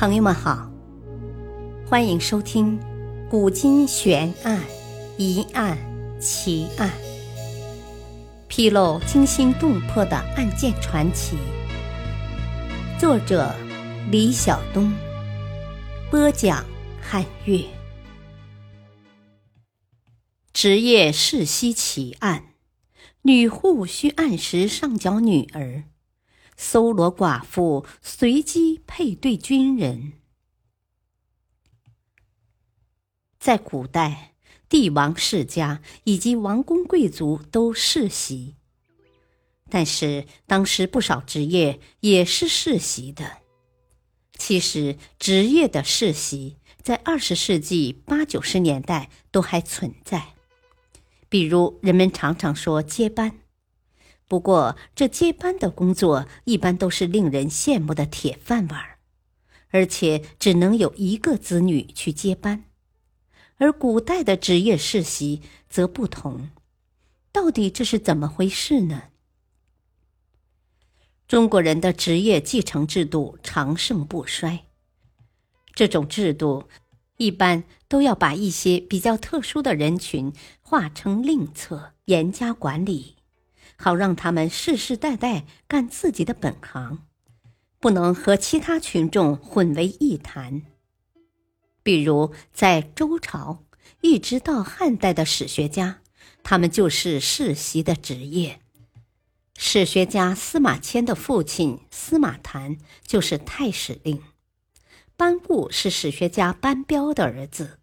朋友们好，欢迎收听《古今悬案、疑案、奇案》，披露惊心动魄的案件传奇。作者：李晓东，播讲：汉月。职业世袭奇案：女户需按时上缴女儿。搜罗寡妇，随机配对军人。在古代，帝王世家以及王公贵族都世袭，但是当时不少职业也是世袭的。其实，职业的世袭在二十世纪八九十年代都还存在，比如人们常常说接班。不过，这接班的工作一般都是令人羡慕的铁饭碗，而且只能有一个子女去接班。而古代的职业世袭则不同，到底这是怎么回事呢？中国人的职业继承制度长盛不衰，这种制度一般都要把一些比较特殊的人群划成另册，严加管理。好让他们世世代代干自己的本行，不能和其他群众混为一谈。比如在周朝一直到汉代的史学家，他们就是世袭的职业。史学家司马迁的父亲司马谈就是太史令，班固是史学家班彪的儿子，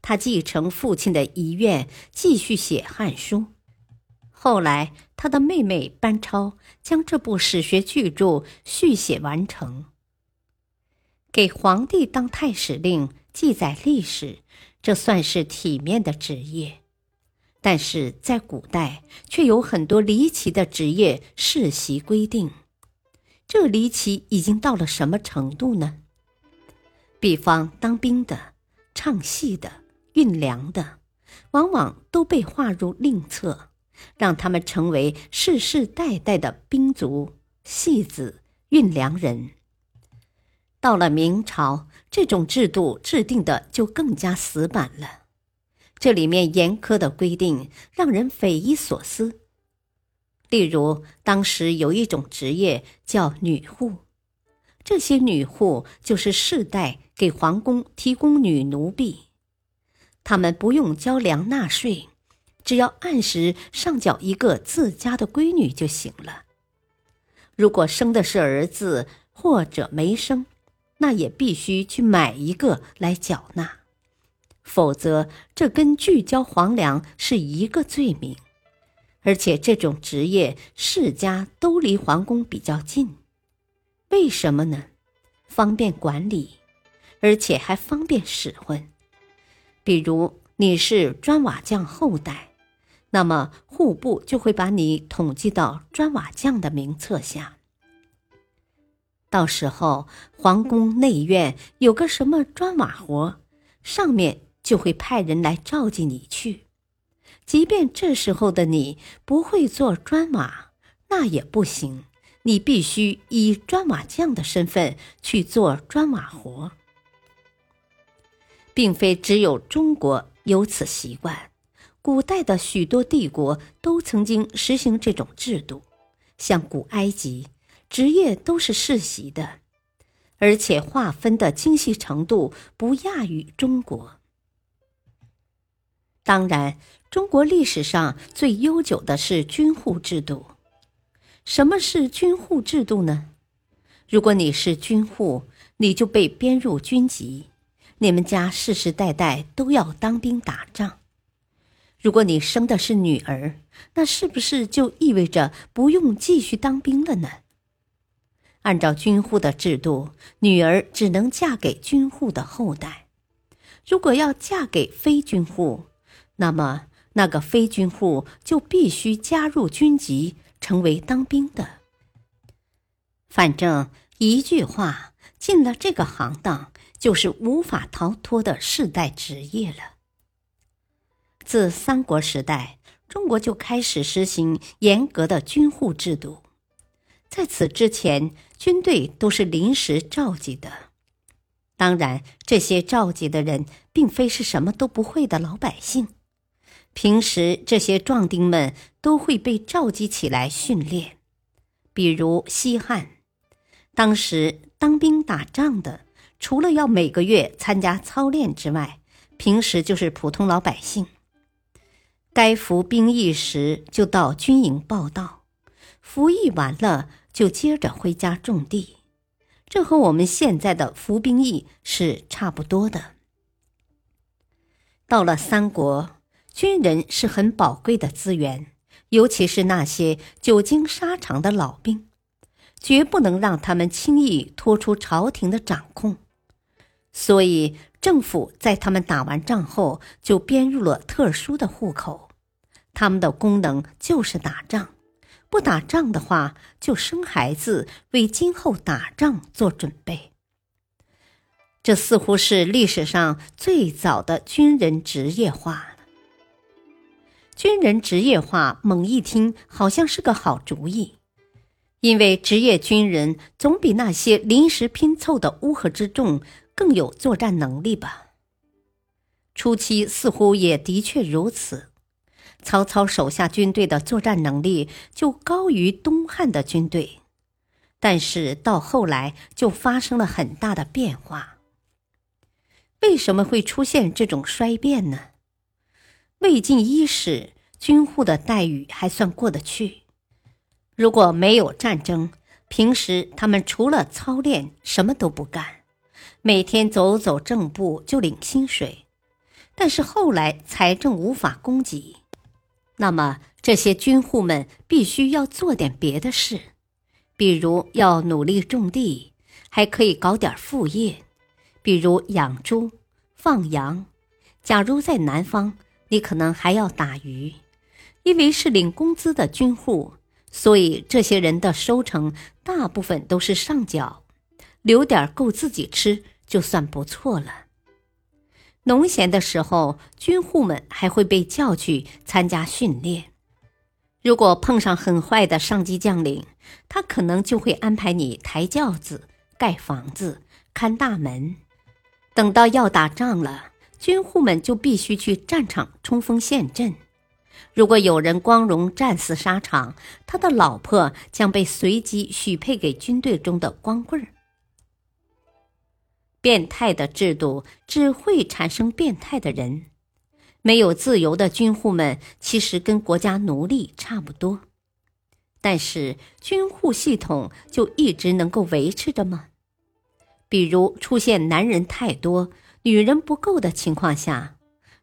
他继承父亲的遗愿，继续写《汉书》。后来，他的妹妹班超将这部史学巨著续写完成。给皇帝当太史令，记载历史，这算是体面的职业。但是在古代，却有很多离奇的职业世袭规定。这离奇已经到了什么程度呢？比方当兵的、唱戏的、运粮的，往往都被划入另册。让他们成为世世代代的兵卒、戏子、运粮人。到了明朝，这种制度制定的就更加死板了。这里面严苛的规定让人匪夷所思。例如，当时有一种职业叫女户，这些女户就是世代给皇宫提供女奴婢，他们不用交粮纳税。只要按时上缴一个自家的闺女就行了。如果生的是儿子或者没生，那也必须去买一个来缴纳，否则这跟拒交皇粮是一个罪名。而且这种职业世家都离皇宫比较近，为什么呢？方便管理，而且还方便使唤。比如你是砖瓦匠后代。那么户部就会把你统计到砖瓦匠的名册下。到时候皇宫内院有个什么砖瓦活，上面就会派人来召集你去。即便这时候的你不会做砖瓦，那也不行，你必须以砖瓦匠的身份去做砖瓦活。并非只有中国有此习惯。古代的许多帝国都曾经实行这种制度，像古埃及，职业都是世袭的，而且划分的精细程度不亚于中国。当然，中国历史上最悠久的是军户制度。什么是军户制度呢？如果你是军户，你就被编入军籍，你们家世世代代都要当兵打仗。如果你生的是女儿，那是不是就意味着不用继续当兵了呢？按照军户的制度，女儿只能嫁给军户的后代。如果要嫁给非军户，那么那个非军户就必须加入军籍，成为当兵的。反正一句话，进了这个行当，就是无法逃脱的世代职业了。自三国时代，中国就开始实行严格的军户制度。在此之前，军队都是临时召集的。当然，这些召集的人并非是什么都不会的老百姓。平时，这些壮丁们都会被召集起来训练。比如西汉，当时当兵打仗的，除了要每个月参加操练之外，平时就是普通老百姓。该服兵役时，就到军营报到，服役完了就接着回家种地。这和我们现在的服兵役是差不多的。到了三国，军人是很宝贵的资源，尤其是那些久经沙场的老兵，绝不能让他们轻易脱出朝廷的掌控。所以，政府在他们打完仗后，就编入了特殊的户口，他们的功能就是打仗。不打仗的话，就生孩子，为今后打仗做准备。这似乎是历史上最早的军人职业化了。军人职业化，猛一听好像是个好主意，因为职业军人总比那些临时拼凑的乌合之众更有作战能力吧。初期似乎也的确如此。曹操手下军队的作战能力就高于东汉的军队，但是到后来就发生了很大的变化。为什么会出现这种衰变呢？魏晋伊始，军户的待遇还算过得去。如果没有战争，平时他们除了操练什么都不干，每天走走正步就领薪水。但是后来财政无法供给。那么，这些军户们必须要做点别的事，比如要努力种地，还可以搞点副业，比如养猪、放羊。假如在南方，你可能还要打鱼，因为是领工资的军户，所以这些人的收成大部分都是上缴，留点够自己吃就算不错了。农闲的时候，军户们还会被叫去参加训练。如果碰上很坏的上级将领，他可能就会安排你抬轿子、盖房子、看大门。等到要打仗了，军户们就必须去战场冲锋陷阵。如果有人光荣战死沙场，他的老婆将被随机许配给军队中的光棍儿。变态的制度只会产生变态的人。没有自由的军户们，其实跟国家奴隶差不多。但是军户系统就一直能够维持着吗？比如出现男人太多、女人不够的情况下，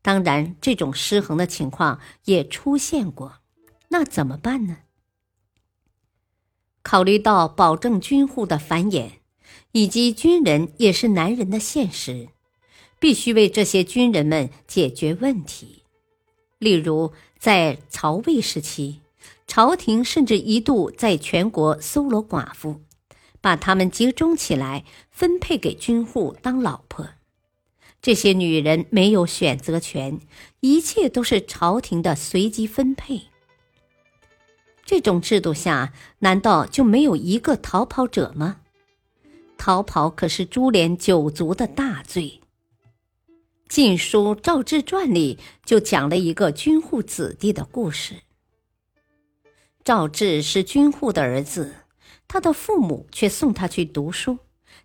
当然这种失衡的情况也出现过。那怎么办呢？考虑到保证军户的繁衍。以及军人也是男人的现实，必须为这些军人们解决问题。例如，在曹魏时期，朝廷甚至一度在全国搜罗寡妇，把她们集中起来分配给军户当老婆。这些女人没有选择权，一切都是朝廷的随机分配。这种制度下，难道就没有一个逃跑者吗？逃跑可是株连九族的大罪。《晋书·赵志传》里就讲了一个军户子弟的故事。赵志是军户的儿子，他的父母却送他去读书，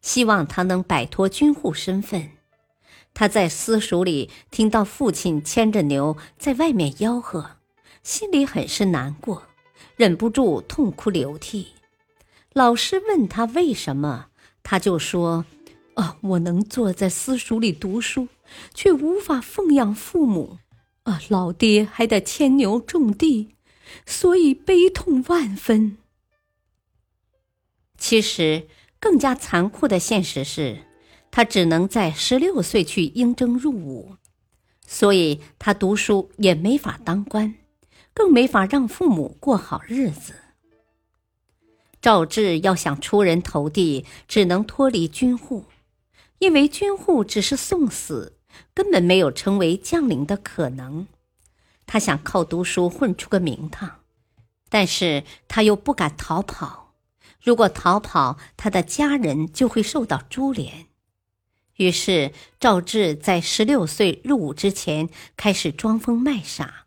希望他能摆脱军户身份。他在私塾里听到父亲牵着牛在外面吆喝，心里很是难过，忍不住痛哭流涕。老师问他为什么？他就说：“啊，我能坐在私塾里读书，却无法奉养父母，啊，老爹还得牵牛种地，所以悲痛万分。”其实，更加残酷的现实是，他只能在十六岁去应征入伍，所以他读书也没法当官，更没法让父母过好日子。赵志要想出人头地，只能脱离军户，因为军户只是送死，根本没有成为将领的可能。他想靠读书混出个名堂，但是他又不敢逃跑。如果逃跑，他的家人就会受到株连。于是赵志在十六岁入伍之前开始装疯卖傻。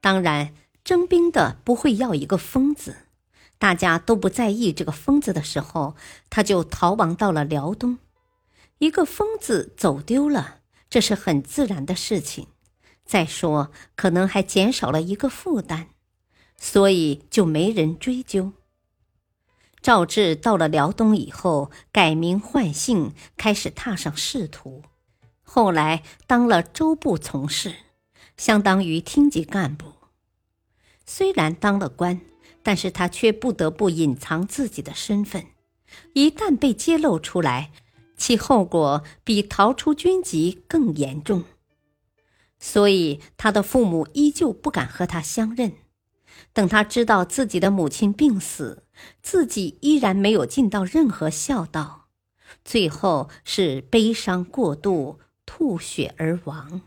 当然，征兵的不会要一个疯子，大家都不在意这个疯子的时候，他就逃亡到了辽东。一个疯子走丢了，这是很自然的事情。再说，可能还减少了一个负担，所以就没人追究。赵志到了辽东以后，改名换姓，开始踏上仕途。后来当了州部从事，相当于厅级干部。虽然当了官，但是他却不得不隐藏自己的身份。一旦被揭露出来，其后果比逃出军籍更严重，所以他的父母依旧不敢和他相认。等他知道自己的母亲病死，自己依然没有尽到任何孝道，最后是悲伤过度，吐血而亡。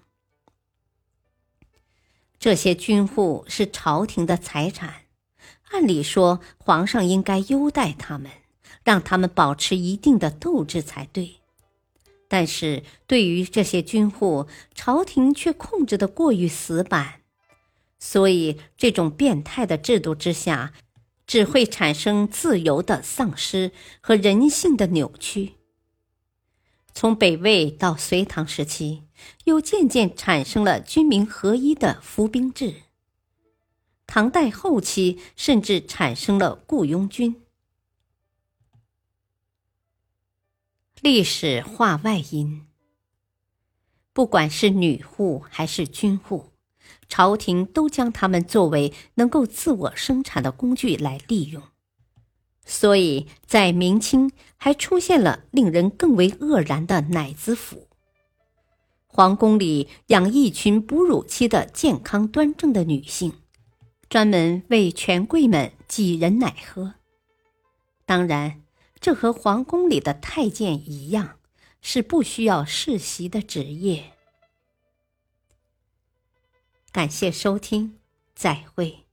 这些军户是朝廷的财产，按理说皇上应该优待他们。让他们保持一定的斗志才对，但是对于这些军户，朝廷却控制的过于死板，所以这种变态的制度之下，只会产生自由的丧失和人性的扭曲。从北魏到隋唐时期，又渐渐产生了军民合一的服兵制。唐代后期，甚至产生了雇佣军。历史话外音：不管是女户还是军户，朝廷都将他们作为能够自我生产的工具来利用。所以在明清还出现了令人更为愕然的奶子府。皇宫里养一群哺乳期的健康端正的女性，专门为权贵们挤人奶喝。当然。这和皇宫里的太监一样，是不需要世袭的职业。感谢收听，再会。